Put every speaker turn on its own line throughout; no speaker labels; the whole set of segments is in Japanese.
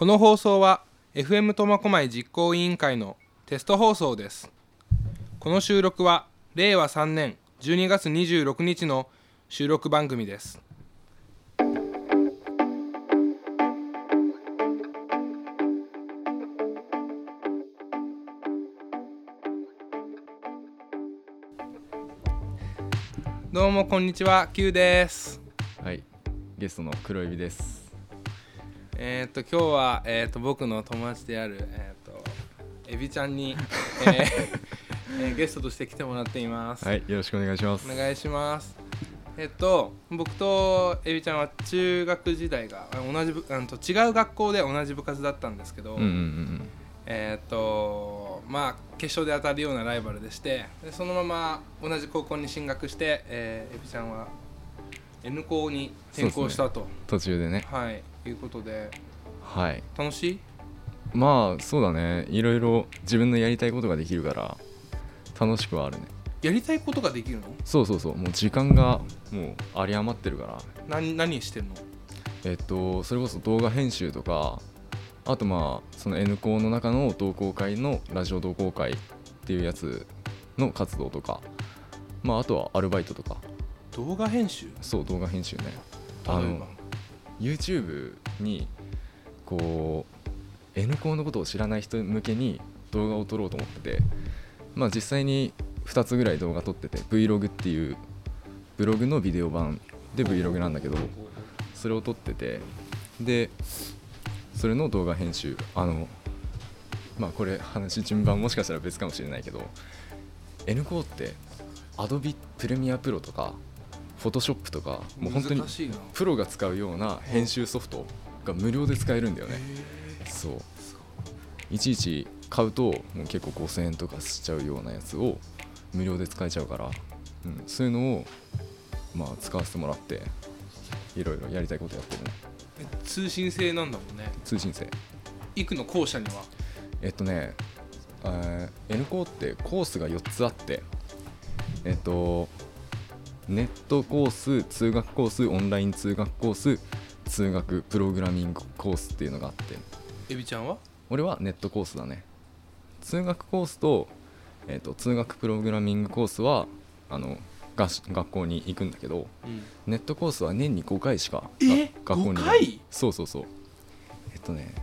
この放送は FM 苫小牧実行委員会のテスト放送です。この収録は令和3年12月26日の収録番組です。どうもこんにちは Q です。
はい、ゲストの黒指です。
えっ、と今日は、えー、と僕の友達である、えー、とエビちゃんに、えーえーゲストとして来てもらっています、
はい、よろしくお願いします。
お願いします。えっ、と僕とエビちゃんは中学時代があ同じ部あのと違う学校で同じ部活だったんですけど、
うんうんうん
えっ、とまあ決勝で当たるようなライバルでしてでそのまま同じ高校に進学して、えーエビちゃんは N 校に転校したと、
途中でね。
はいいうことで
はい。
楽しい？
まあ、そうだね。いろいろ自分のやりたいことができるから、楽しくはあるね。
やりたいことができるの？
そうそうそう。もう時間がもう有り余ってるから、
何何してんの？
えっと、それこそ動画編集とか、あとまあ、その N 校の中の同好会のラジオ同好会っていうやつの活動とか、まあ、あとはアルバイトとか、
動画編集？
そう、動画編集ね。あの YouTube にこう N 校のことを知らない人向けに動画を撮ろうと思っててまあ実際に2つぐらい動画撮ってて Vlog っていうブログのビデオ版で Vlog なんだけどそれを撮っててでそれの動画編集あのまあこれ話順番もしかしたら別かもしれないけど N 校って Adobe Premiere Pro とか Photoshop とかもう本当にプロが使うような編集ソフトが無料で使えるんだよね。そう。いちいち買うともう結構5000円とかしちゃうようなやつを無料で使えちゃうから、うん、そういうのをまあ使わせてもらっていろいろやりたいことやってる
通信制なんだもんね。
通信制。
行くの校舎には。
えっとね、えー N コーってコースが4つあってえっとネットコース通学コースオンライン通学コース通学プログラミングコースっていうのがあって。
エビちゃんは？
俺はネットコースだね。通学コースと,、えー、と通学プログラミングコースはあのがし学校に行くんだけど
うん。
ネットコースは年に5回しか学校に
5回？
そうそうそう。えっとね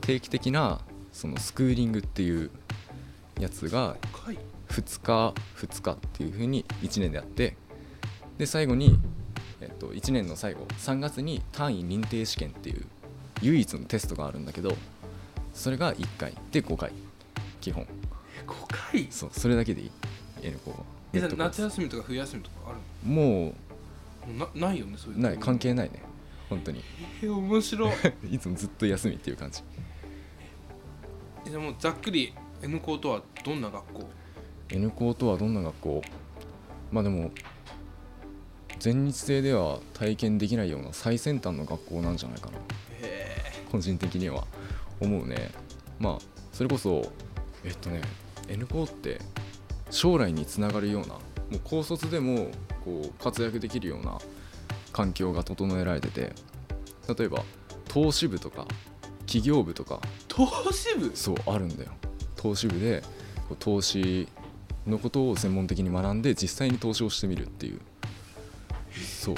定期的なそのスクーリングっていうやつが
5回
？2日2日っていう風に1年でやってで最後に、えっと、1年の最後3月に単位認定試験っていう唯一のテストがあるんだけどそれが1回で5回基本。
え5回？
そうそれだけでいい。N 校は
えじゃあ
ネットコース。
夏休みとか冬休みとかある
も
の？もうなないよねそういう
ない関係ないね本当に。
え面白。い
いつもずっと休みっていう感じ。
えじゃあもうざっくり N 校とはどんな学校
？N 校とはどんな学校？まあでも全日制では体験できないような最先端の学校なんじゃないかな。
へ
個人的には思うね。まあそれこそえっとね N 校って将来につながるようなもう高卒でもこう活躍できるような環境が整えられてて例えば投資部とか企業部とか。
投資部？
そうあるんだよ。投資部でこう投資のことを専門的に学んで実際に投資をしてみるっていうそう。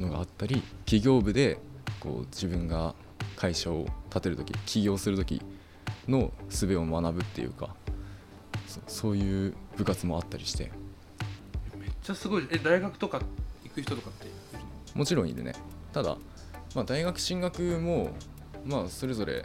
のがあったり企業部でこう自分が会社を立てる時起業する時の術を学ぶっていうかそそういう部活もあったりして。
めっちゃすごい。え大学とか行く人とかって
もちろんいるね。ただ、まあ、大学進学もまあそれぞれ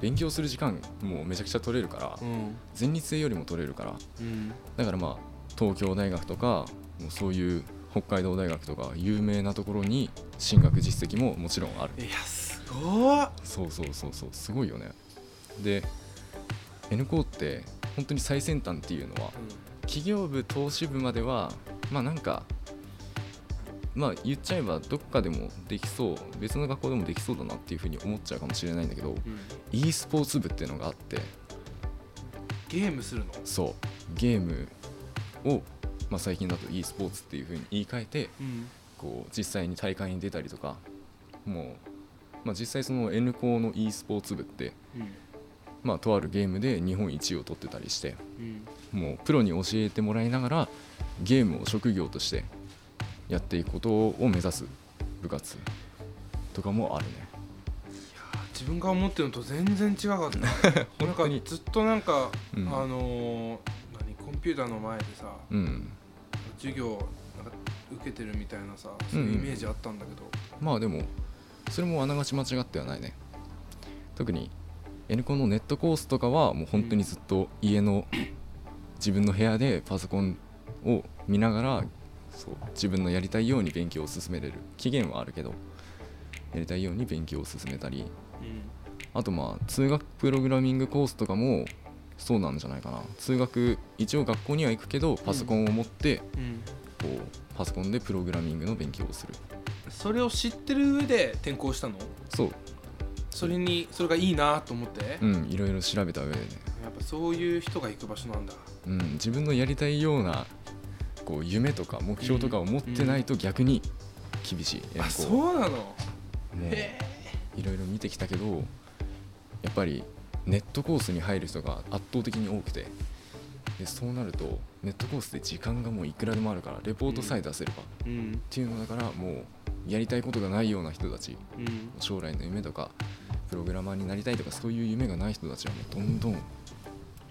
勉強する時間もめちゃくちゃ取れるから
うん。
全日制よりも取れるから。
うん。
だからまあ東京大学とかもうそういう北海道大学とか有名なところに進学実績ももちろんある。
いやすごっ。
そうそうそうそう。すごいよね。で N 校って本当に最先端っていうのは企業部投資部まではまあなんかまあ言っちゃえばどっかでもできそう別の学校でもできそうだなっていうふうに思っちゃうかもしれないんだけど
うん。
e スポーツ部っていうのがあって。
ゲームするの？
そう。ゲームを、まあ、最近だと e スポーツっていうふうに言い換えて
うん。
こう実際に大会に出たりとかもうまあ、実際その N 校の e スポーツ部って、まあ、とあるゲームで日本一位を取ってたりして
うん。
もうプロに教えてもらいながらゲームを職業としてやっていくことを目指す部活とかもあるね。
自分が思ってるのと全然違かった。なんか
本当に。
ずっとなんか、
うん。
あのー何コンピューターの前でさ
うん
授業受けてるみたいなさそういうイメージあったんだけど、
まあでもそれもあながち間違ってはないね。特に N コンのネットコースとかはもう本当にずっと家の自分の部屋でパソコンを見ながらそう自分のやりたいように勉強を進めれる。期限はあるけどやりたいように勉強を進めたり。あとまあ通学プログラミングコースとかもそうなんじゃないかな。通学一応学校には行くけどパソコンを持って
うん。うん
こうパソコンでプログラミングの勉強をする。
それを知ってる上で転校したの？
そう。
それにそれがいいなと思って、
うんいろいろ調べた上でね。
やっぱそういう人が行く場所なんだ。
うん、自分のやりたいようなこう夢とか目標とかを持ってないと逆に厳しい、
あ
こ
そうなの？
もう
へ
いろいろ見てきたけどやっぱりネットコースに入る人が圧倒的に多くてでそうなるとネットコースで時間がもういくらでもあるからレポートさえ出せれば、
うん。
ていうのだからもうやりたいことがないような人たち
うん。
将来の夢とかプログラマーになりたいとかそういう夢がない人たちはもうどんどん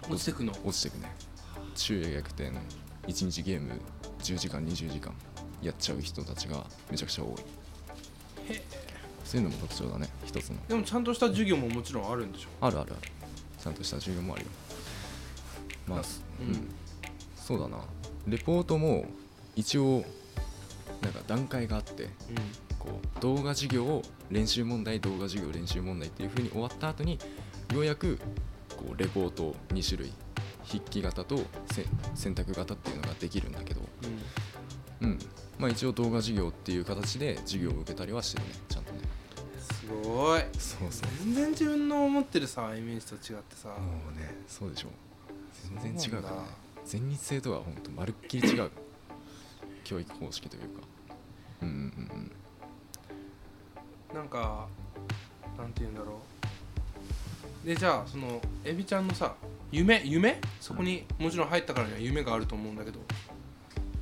落ちてくの？
落ちてくね。昼夜逆転1日ゲーム10時間20時間やっちゃう人たちがめちゃくちゃ多いそういうのも特徴だね。一つの。
でもちゃんとした授業ももちろんあるんでしょ？
あるある。あるちゃんとした授業もあるよ。まあ、
うん。
うん。そうだな。レポートも一応なんか段階があってこう動画授業練習問題動画授業練習問題っていう風に終わった後にようやくこうレポート2種類筆記型とせ選択型っていうのができるんだけど、
うん。うん。
うんまあ、一応動画授業っていう形で授業を受けたりはしてるね。ちゃん
ごい。
そうそう。
全然自分の思ってるさイメージと違ってさ。
もうねそうでしょ全然違うからね。全日制とは本当まるっきり違う。教育方式というか。うんうんうん。
なんかなんて言うんだろう。でじゃあそのエビちゃんのさ夢夢？そこにもちろん入ったからには夢があると思うんだけど。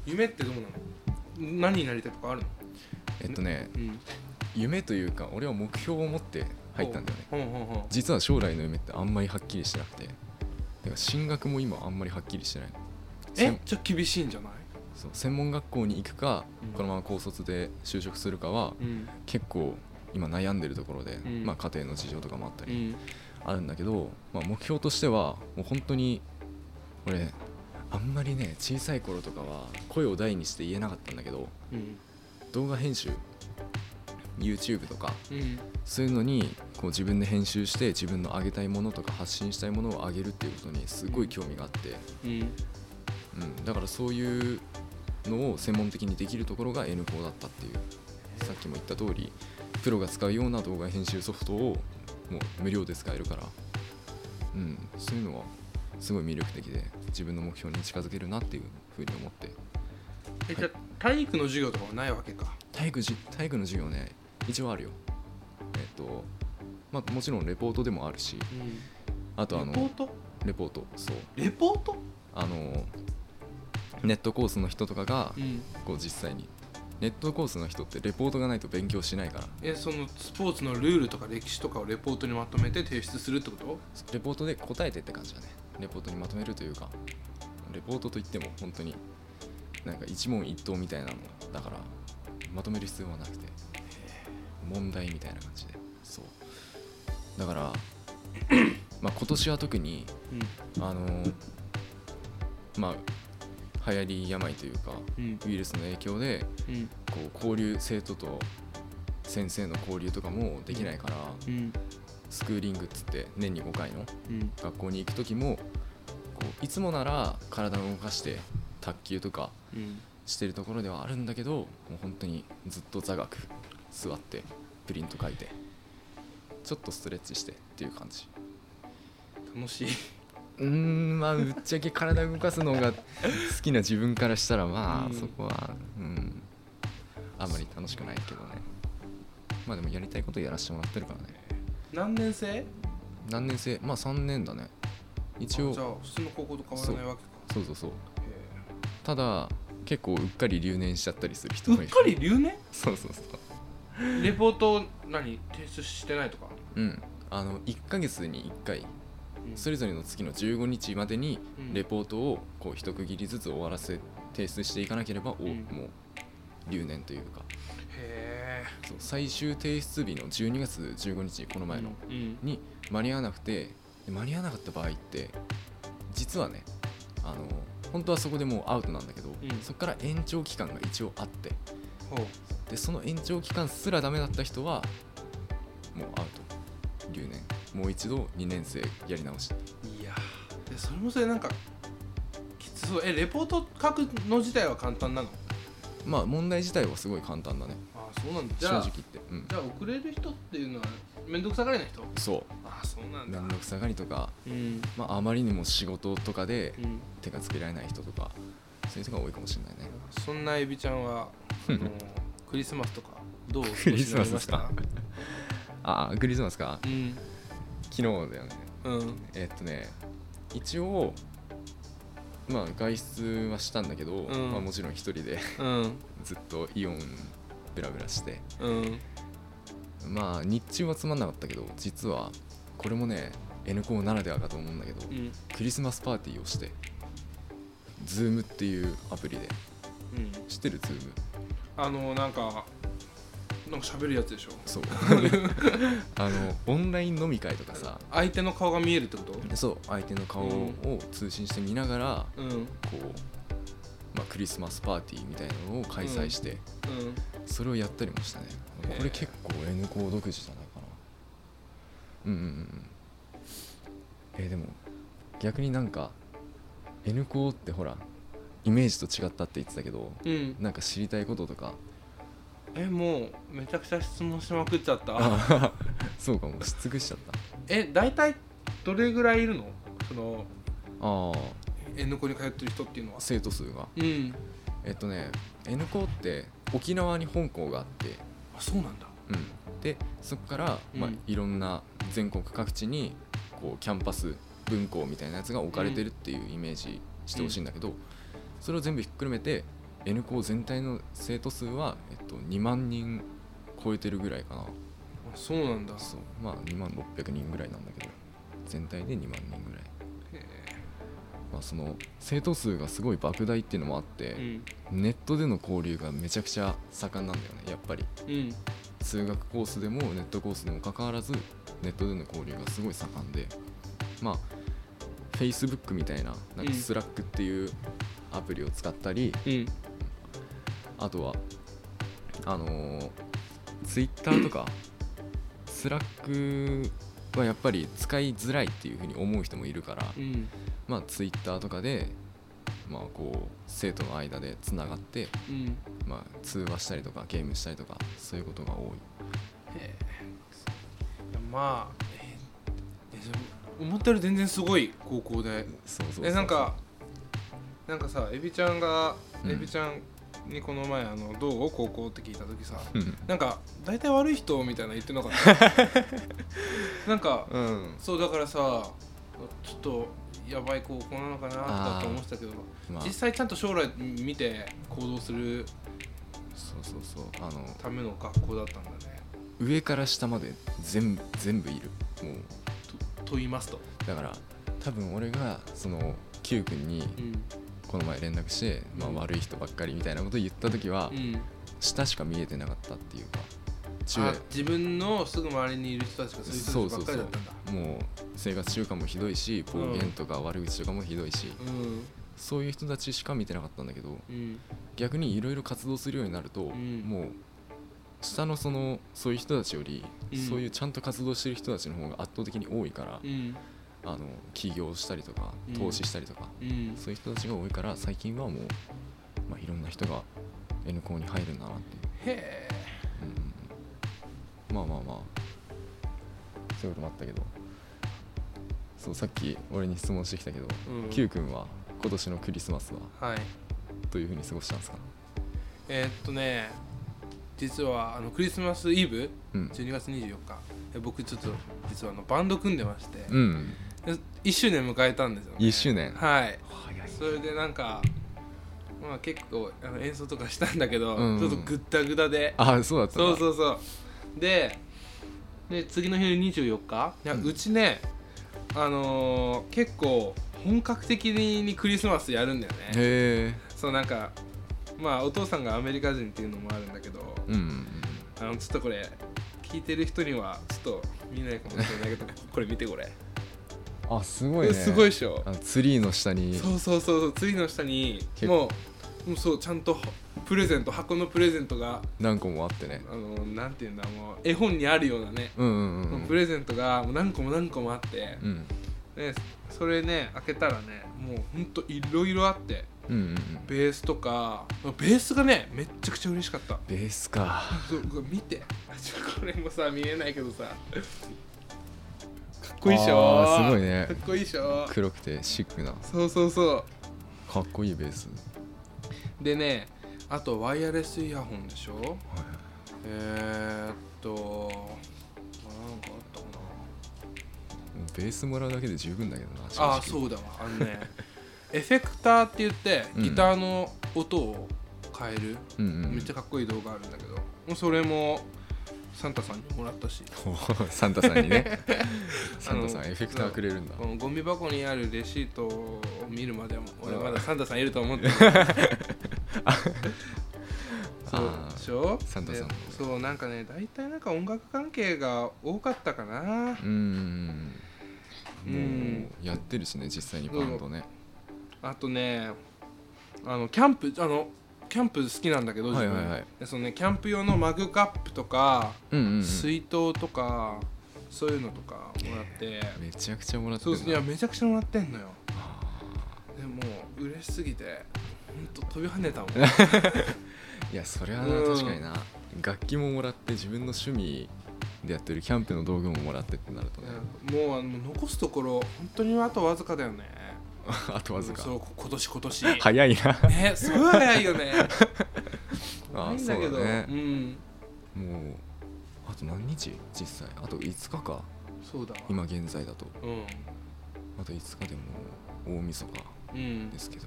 夢ってどうなの？何になりたいとかあるの？
えっとね
うん
夢というか俺は目標を持って入ったんだよね。実は将来の夢ってあんまりはっきりしてなくて。だから進学も今あんまりはっきりしてない。
え
専
じゃあ厳しいんじゃない？
そう専門学校に行くか、
うん。
このまま高卒で就職するかは
うん。
結構今悩んでるところで、
うん。
まあ、家庭の事情とかもあったり
うん。
あるんだけど、まあ、目標としてはもう本当に俺あんまりね小さい頃とかは声を大にして言えなかったんだけど
うん。
動画編集 YouTube とか
うん。
そういうのにこう自分で編集して自分の上げたいものとか発信したいものを上げるっていうことにすごい興味があって、
うん。
うん、だからそういうのを専門的にできるところが N 校だったっていう。さっきも言った通りプロが使うような動画編集ソフトをもう無料で使えるから、うん、そういうのはすごい魅力的で自分の目標に近づけるなっていうふうに思って。
えじゃあ体育の授業とかはないわけか。
体育じ体育の授業ね一応あるよ。えっとまあもちろんレポートでもあるし
うん。
あとあの
レポート？
レポートそう。
レポート？
あのネットコースの人とかが
うん。
こう実際にネットコースの人ってレポートがないと勉強しないから。
えそのスポーツのルールとか歴史とかをレポートにまとめて提出するってこと？
レポートで答えてって感じだね。レポートにまとめるというかレポートといっても本当になんか一問一答みたいなのだからまとめる必要はなくて問題みたいな感じで。そう。だから まあ今年は特に
うん。
あのまあ流行り病というか
うん。
ウイルスの影響で
うん。
こう交流生徒と先生の交流とかもできないから、
うん。
スクーリングっつって年に5回の
うん。
学校に行く時もこういつもなら体を動かして卓球とか
うん。
してるところではあるんだけどもう本当にずっと座学座ってプリント書いてちょっとストレッチしてっていう感じ。
楽しい。う
ーんまあぶっちゃけ体動かすのが好きな自分からしたらまあ、
うん。
そこはうん。あんまり楽しくないけどね。まあでもやりたいことやらせてもらってるからね。
何年生？
何年生？まあ3年だね。一応
あじゃあ普通の高校と変わらないわけか。
そうそうそう。
へ
ただ結構うっかり留年しちゃったりする人もいる。
えうっかり留年？
そうそうそう
レポート何？提出してないとか、
うん。あの1ヶ月に1回。
うん。
それぞれの月の15日までに
うん。
レポートをこう一区切りずつ終わらせ提出していかなければ、お
うん。
もう留年というか。
へ
そう最終提出日の12月15日この
え
前の、
うん。
に間に合わなくてで間に合わなかった場合って実はねあの本当はそこでもうアウトなんだけど、
うん。
そこから延長期間が一応あってでその延長期間すらダメだった人はもうアウト。留年。もう一度2年生やり直し。
いやー。でそれもそれなんかきつそう。えレポート書くの自体は簡単なの？
まあ問題自体はすごい簡単だね。
ああそうなんだ。じ
正直言って、うん。
じゃあ遅れる人っていうのは面倒くさがりな人？
そ
ああそうなんだ。
う面倒くさがりとか、
うん。
まあ、あまりにも仕事とかで
うん。
手がつけられない人とか。そういう人が多いかもしれないね。
そんなエビちゃんは あのクリスマスとかどう
クリスマスですか。ああクリスマスか。
うん。
昨日だよね。
うん。
えっとね一応まあ外出はしたんだけど、
うん。
まあ、もちろん一人で
うん。
ずっとイオンブラブラして。
うん。
まあ日中はつまんなかったけど実はこれもね N コーならではかと思うんだけど、
うん。
クリスマスパーティーをして Zoom っていうアプリで。
うん。
知ってる？Zoom
あのなんかなんか喋るやつでしょ。
そう。あのオンライン飲み会とかさ。
相手の顔が見えるってこと？
そう相手の顔を通信して見ながら、
うん。うん
こう、まあ、クリスマスパーティーみたいなのを開催して、それをやったりもしたね。これ結構 N コー独自じゃないかな。うんうんうん。えーでも逆になんか N コーってほらイメージと違ったって言ってたけど
うん。
なんか知りたいこととか？
えもうめちゃくちゃ質問しまくっちゃった。
あそうかもし尽くしちゃった。
え大体どれぐらいいるの？その
ああ。
N コに通ってる人っていうのは。
生徒数が。
うん。
えっとね N コーって沖縄に本校があって。
あそうなんだ。
うん、でそこから、まあ
うん、
いろんな全国各地にこうキャンパス分校みたいなやつが置かれてるっていうイメージしてほしいんだけど、それを全部ひっくるめて N 校全体の生徒数は、えっと、2万人超えてるぐらいかな。
あそうなんだ。
そう。まあ2万600人ぐらいなんだけど全体で2万人ぐらい、
へ
まあ、その生徒数がすごい莫大っていうのもあって
え、うん。
ネットでの交流がめちゃくちゃ盛んなんだよねやっぱり。
うん。
数学コースでもネットコースでもかかわらずネットでの交流がすごい盛んでまあ Facebook みたいななんか
うん。
Slack っていうアプリを使ったり、
うん。
あとはあのー Twitter とか Slack はやっぱり使いづらいっていうふうに思う人もいるから、
うん。
まあ Twitter とかでまあこう生徒の間でつながって、
うん。
まあ、通話したりとかゲームしたりとかそういうことが多い。
へえまあええでも思ったより全然すごい高校で。
そうそう
えなんかなんかさエビちゃんが、
うん。
エビちゃんにこの前あの「どう？高校?」って聞いた時さ
うん。
なんか大体悪い人みたいな言ってなかった？なんか
うん。
そうだからさちょっとやばい高校なのかなとかって思ってたけど
まあ。
実際ちゃんと将来見て行動する
そうそうそう。あの
ための学校だったんだね。
上から下まで全部全部いる。もう
とと言いますと。
だから多分俺がその Q 君に
うん。
この前連絡して、まあ、
うん。
悪い人ばっかりみたいなこと言った時は、
うん。
下しか見えてなかったっていうか
自分のすぐ周りにいる人たちがそういう人ばっかりだったんだ。
もう生活習慣もひどいし暴言とか悪口とかもひどいし、
うん。
そういう人たちしか見てなかったんだけど
うん。
逆にいろいろ活動するようになると、
ん。
もう下のそのそういう人たちより、
うん。
そういうちゃんと活動してる人たちの方が圧倒的に多いから、
うん。
あの起業したりとか
うん。
投資したりとか、
うん。
そういう人たちが多いから最近はもう、まあ、いろんな人が N 校に入るんだなっていう、
へえ。
うん、まあまあまあ。そういうこともあったけど。そうさっき俺に質問してきたけど、
うん。
Q 君は今年のクリスマスは
はい。
どういうふうに過ごしたんですか？
えーっとね実はあのクリスマスイブ
うん。
12月24日。え僕ちょっと実はあのバンド組んでまして、
うん。
で1周年迎えたんですよ、ね、
1周年。
はい。それでなんかまあ結構あの演奏とかしたんだけど、
うん。うん
ちょっとグッタグタで。
あそうだった
そうそうそう。でで次の日の24日。いや、
う
うんちねあのー結構本格的にクリスマスやるんだよね。
へえ
そうなんかまあお父さんがアメリカ人っていうのもあるんだけど、
うんうん
あのちょっとこれ聞いてる人にはちょっと見ないかもしれないけどこれ見てこれ。
あすごいね。
すごいでしょ。
ツリーの下に。
そうそうそうそう次の下にもうもうそうちゃんとプレゼント箱のプレゼントが
何個もあってね。
あのなんていうんだもう絵本にあるようなね、
うんうんうん
プレゼントがもう何個も何個もあって、
うん。
でそれね開けたらねもうほんといろいろあって
うんうんうん。
ベースとかベースがねめっちゃくちゃ嬉しかった。
ベースか。
見て。これもさ見えないけどさ。かっこいいっしょ？
すごいね。
かっこいいっしょ？
黒くてシックな。
そうそうそ
かっこいいベース。
うでねあとワイヤレスイヤホンでしょ？えー、っとなんかあったか
ベースもらうだけで十分だけどな
なああ
う
そうだわ。あのねエフェクターって言って
うん。
ギターの音を変える、
うんうん
めっちゃかっこいい動画あるんだけどそれもサンタさんにもらったし。
サンタさんにね。サンタさんエフェクターくれるんだ。
このゴミ箱にあるレシートを見るまでも俺まだサンタさんいると思ってる。そうでしょ？
サンタさん
そうなんかね大体なんか音楽関係が多かったかな。
うん
う
もうやってるしね実際にバンドね
あとねあのキャンプあのキャンプ好きなんだけど自分、
はいはい。はい
で。そのねキャンプ用のマグカップとか、
うんうんうん。
水筒とかそういうのとかもらって、
めちゃくちゃもらって
そう
る
いやめちゃくちゃもらってんのよ。でもう嬉しすぎてほんと飛び跳ねたもん。
いやそれはな
うん
確かにな。楽器ももらって自分の趣味でやってるキャンプの道具ももらってってなるとね。
もうあの残すところ本当にあとわずかだよね
あとわずか。
そう今年今年。
早いな。
ねすごい早いよね。
あそうだね。
ん。
もうあと何日？実際。あと5日か。
そうだわ。
今現在だと。
うん。
あと5日でもう大晦日
うん。
ですけど。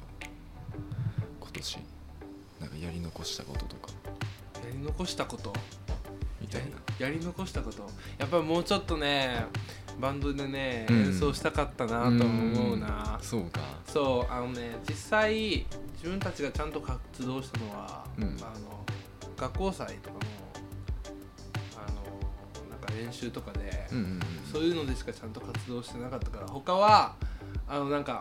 今年なんかやり残したこととか。
やり残したこと？
みたいな
やり残したこと。やっぱりもうちょっとねバンドでね、
うん。
演奏したかったなと思うな。
そうか。
そうあのね実際自分たちがちゃんと活動したのは、
うん。
あの学校祭とかのあのなんか練習とかで、
うんうんうん。
そういうのでしかちゃんと活動してなかったから他はあのなんか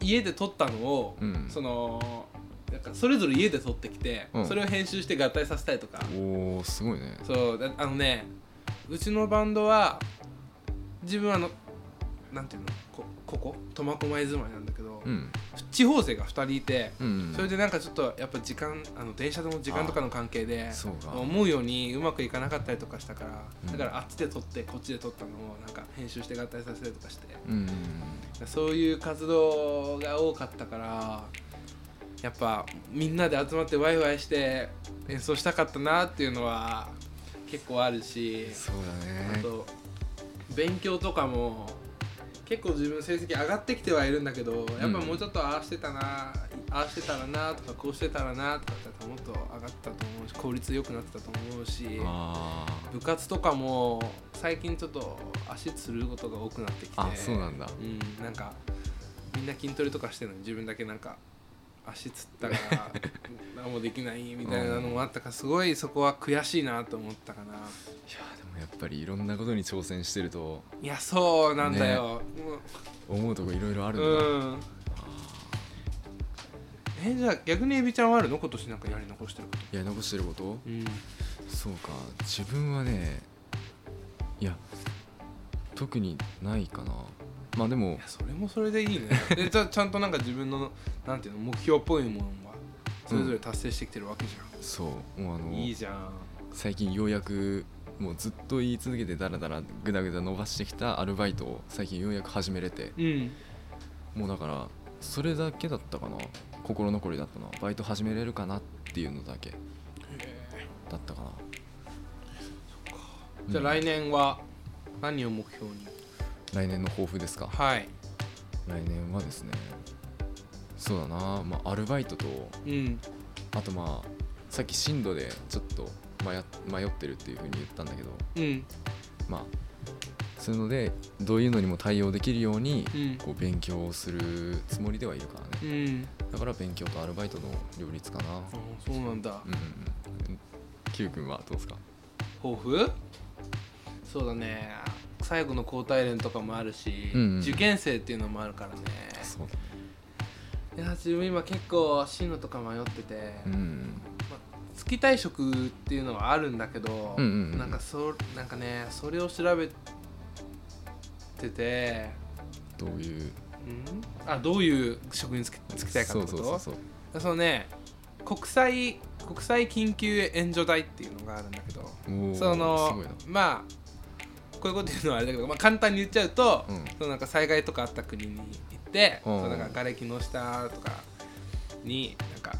家で撮ったのを、
うん。
そのかそれぞれ家で撮ってきて、
うん。
それを編集して合体させたりとか、
おおすごいね。
そうだあのねうちのバンドは自分あのなんていうのこここ？苫小牧住まいなんだけど、
うん。
地方勢が2人いて、
うん
それでなんかちょっとやっぱ時間あの電車の時間とかの関係で
そうか。
思うようにうまくいかなかったりとかしたから、
うん。
だからあっちで撮ってこっちで撮ったのをなんか編集して合体させたりとかして。
うんうん。
そういう活動が多かったからやっぱみんなで集まってワイワイして演奏したかったなっていうのは結構あるし
そうだね。
あと勉強とかも結構自分成績上がってきてはいるんだけどやっぱもうちょっとああしてたな、ああしてたらなとかこうしてたらなとかってもっと上がったと思うし効率良くなってたと思うし
あ
部活とかも最近ちょっと足つることが多くなってきて
あそうなんだ。
うんなんかみんな筋トレとかしてるのに自分だけなんか足つったから 何もできないみたいなのもあったからすごいそこは悔しいなと思ったかな。
いやでもやっぱりいろんなことに挑戦してると
いやそうなんだよ、
思うとこいろいろある
うん。
だ、
んえじゃあ逆にエビちゃんはあるの？今年なんかやり残してること。
やり残してること？
うん。
そうか。自分はねいや特にないかなまあでも
それもそれでいいね。でじゃあ ちゃんとなんか自分のなんていうの目標っぽいものはそれぞれ達成してきてるわけじ
そう。もうあ
ゃん、
の
いいじゃん。
最近ようやくもうずっと言い続けてだらだらぐだぐだ伸ばしてきたアルバイトを最近ようやく始めれて。
うん。
もうだからそれだけだったかな。心残りだったのはバイト始めれるかなっていうのだけ。だだったかな。
じゃあ
うん。
来年は何を目標に？
来年の抱負ですか？
はい。
来年はですねそうだな、まあ、アルバイトと
うん。
あとまあさっき進路でちょっと迷迷ってるっていうふうに言ったんだけど
うん。
まあそういうのでどういうのにも対応できるように
うん。
こう勉強をするつもりではいるからね。
うん。
だから勉強とアルバイトの両立かな。
あそうなんだ。
うん。Q 君はどうですか？
抱負？そうだね最後の交代連とかもあるし、
うんうん。
受験生っていうのもあるからね。
そうだ
いや自分今結構進路とか迷ってて、
うん
月退職っていうのはあるんだけど、
うんうんうん
なんかそなんかねそれを調べてて
どういう？
うん？あどういう職に就き就きたいかってこと？
そうそうそうそう。
そのね国際国際緊急援助隊っていうのがあるんだけどそのまあこういうこと言うのはあれだけど、まあ、簡単に言っちゃうと、
うん。
そのなんか災害とかあった国に行って、
うん。
そのなんか瓦礫の下とかになんか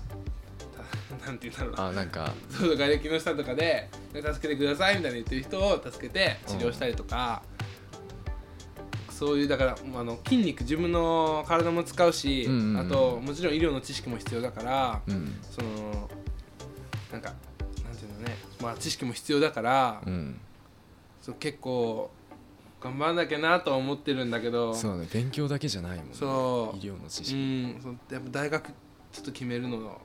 た なんて言うんだろうな。
あなんか。
そう瓦礫の下とかで助けてくださいみたいな言ってる人を助けて治療したりとか、そういうだからあの筋肉自分の体も使うし、
うんうんうん。
あともちろん医療の知識も必要だから、
うん。
そのなんかなんていうのね。まあ知識も必要だから、
うん
そう結構頑張らなきゃなとは思ってるんだけど
そうだね勉強だけじゃないもんね
そう。
医療の知
う
識
んそうやっぱ大学ちょっと決めるの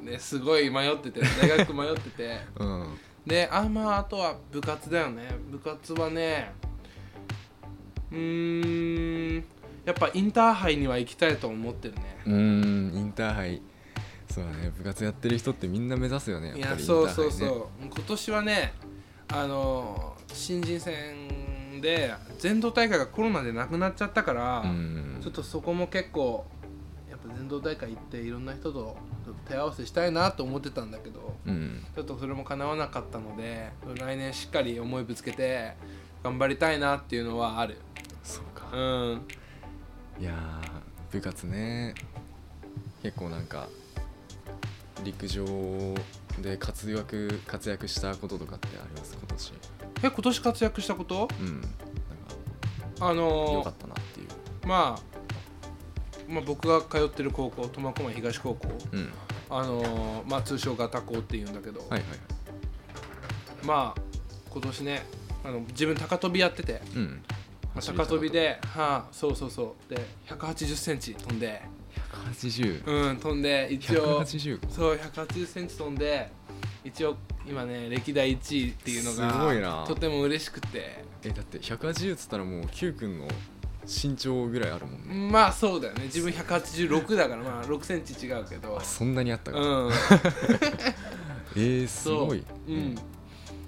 ねすごい迷ってて大学迷ってて。
うん。
であまああとは部活だよね。部活はねうーんやっぱインターハイには行きたいと思ってるね。
うーんインターハイ。そうだね部活やってる人ってみんな目指すよねやっ
い
ぱりインタ
やそう
ーハイね
そうそう今年はねあの新人戦で全道大会がコロナでなくなっちゃったから、
うん。
ちょっとそこも結構やっぱ全道大会行っていろんな人と手合わせしたいなと思ってたんだけど
うん。
ちょっとそれも叶わなかったので来年しっかり思いぶつけて頑張りたいなっていうのはある。
そうか。
うん。
いやー部活ね。結構なんか陸上で活躍活躍したこととかってあります？今年。
え今年活躍したこと？
うん。なん
あ
か良
の
かったなっていう。
まあまあ、僕が通ってる高校苫小牧東高校。
うん。
あのまあ通称ガタ校っていうんだけど、
はいはいはい。
まあ今年ねあの自分高跳びやってて。
うん。走り
高跳び。ではあそうそうそう。で1 8 0ンチ飛んで
180
うん飛んで一応。
180
そう1 8 0ンチ飛んで一応今ね歴代1位っていうのが
すごいな。
とても嬉しくて。
えだって180っつったらもう Q 君の身長ぐらいあるもんね。
まあそうだよね。自分186だからまあ6センチ違うけど。
あそんなにあったか、
うん。
えー、すごい、
そう。うん。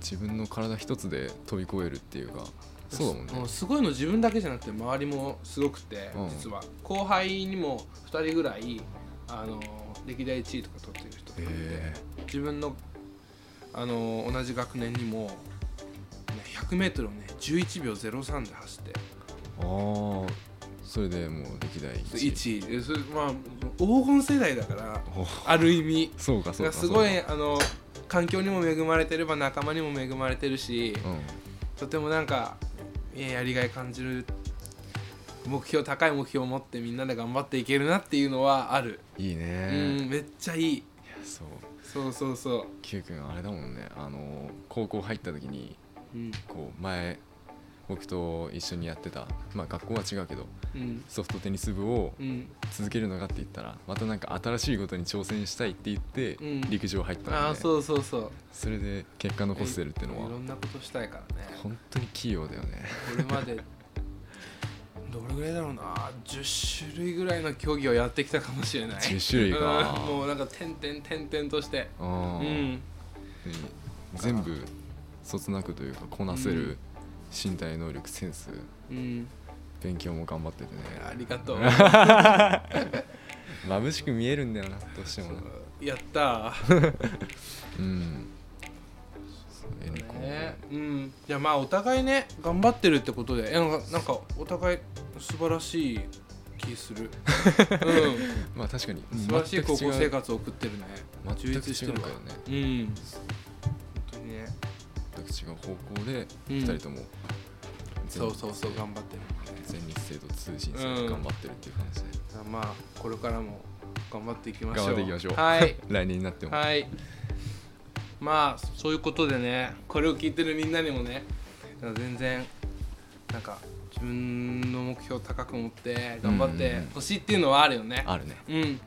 自分の体一つで飛び越えるっていうかそうだもんね。
んすごいの自分だけじゃなくて周りもすごくて、
うん。
実は。後輩にも2人ぐらいあの歴代1位とか取ってる人がいて、
へ
自分のあの同じ学年にも、ね、100m をね11秒03で走って。
ああそれでもう歴代1
1位。でそれまあ黄金世代だから
お。
ある意味。
そうかそうか
すごいあの環境にも恵まれてれば仲間にも恵まれてるし、
か
とてもなんかいややりがい感じる目標高い目標を持ってみんなで頑張っていけるなっていうのはある、
うんいいね。
うんめっちゃいい。
そう。
そうそうそう、
Q 君あれだもんね。あの高校入った時に
うん。
こう前僕と一緒にやってた。まあ学校は違うけど
うん。
ソフトテニス部を
うん、
続けるのかって言ったらまたなんか新しいことに挑戦したいって言って
うん。
陸上入ったので、
ああそうそうそう。
それで結果残してるっていうの
い。ろ
は
んなことしたいからね。
本当に器用だよね。
これまで どれぐらいだろうな。10種類ぐらいの競技をやってきたかもしれない。
10種類か。
うん。もうなんか点々点々として。
あ
う
ー
ん
全部そつなくというかこなせる身体能力センス
うん。
勉強も頑張っててね。
ありがとう。
眩しく見えるんだよなどうしてもな。
やった。
うん。そうエネコン
ねうん。いやまあお互いね頑張ってるってことで。なんかなんかお互い素晴らしい気する。うん。
まあ確かに。
素晴らしい高校生活を送ってるね。充実してる
からね。
うん。ね
全く違う方向で
うん。
2人とも
そうそうそう頑張ってる。
全日制と通信制で頑張ってるっていう感じで、
まあこれからも頑張っていきましょう。
頑張っていきましょう。
はい。
来年になっても、
はい。まあそういうことでねこれを聞いてるみんなにもね全然なんか自分の目標を高く持って頑張ってほしいっていうのはあるよね。
あるね。
うん。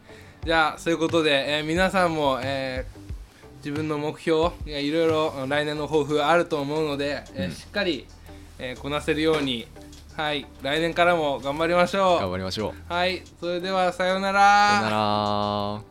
じゃあそういうことで、えー皆さんも、えー自分の目標いやいろいろ来年の抱負あると思うので、えー
うん。
しっかり、えーこなせるようにはい来年からも頑張りましょう。
頑張りましょう。
はいそれではさような
さよなら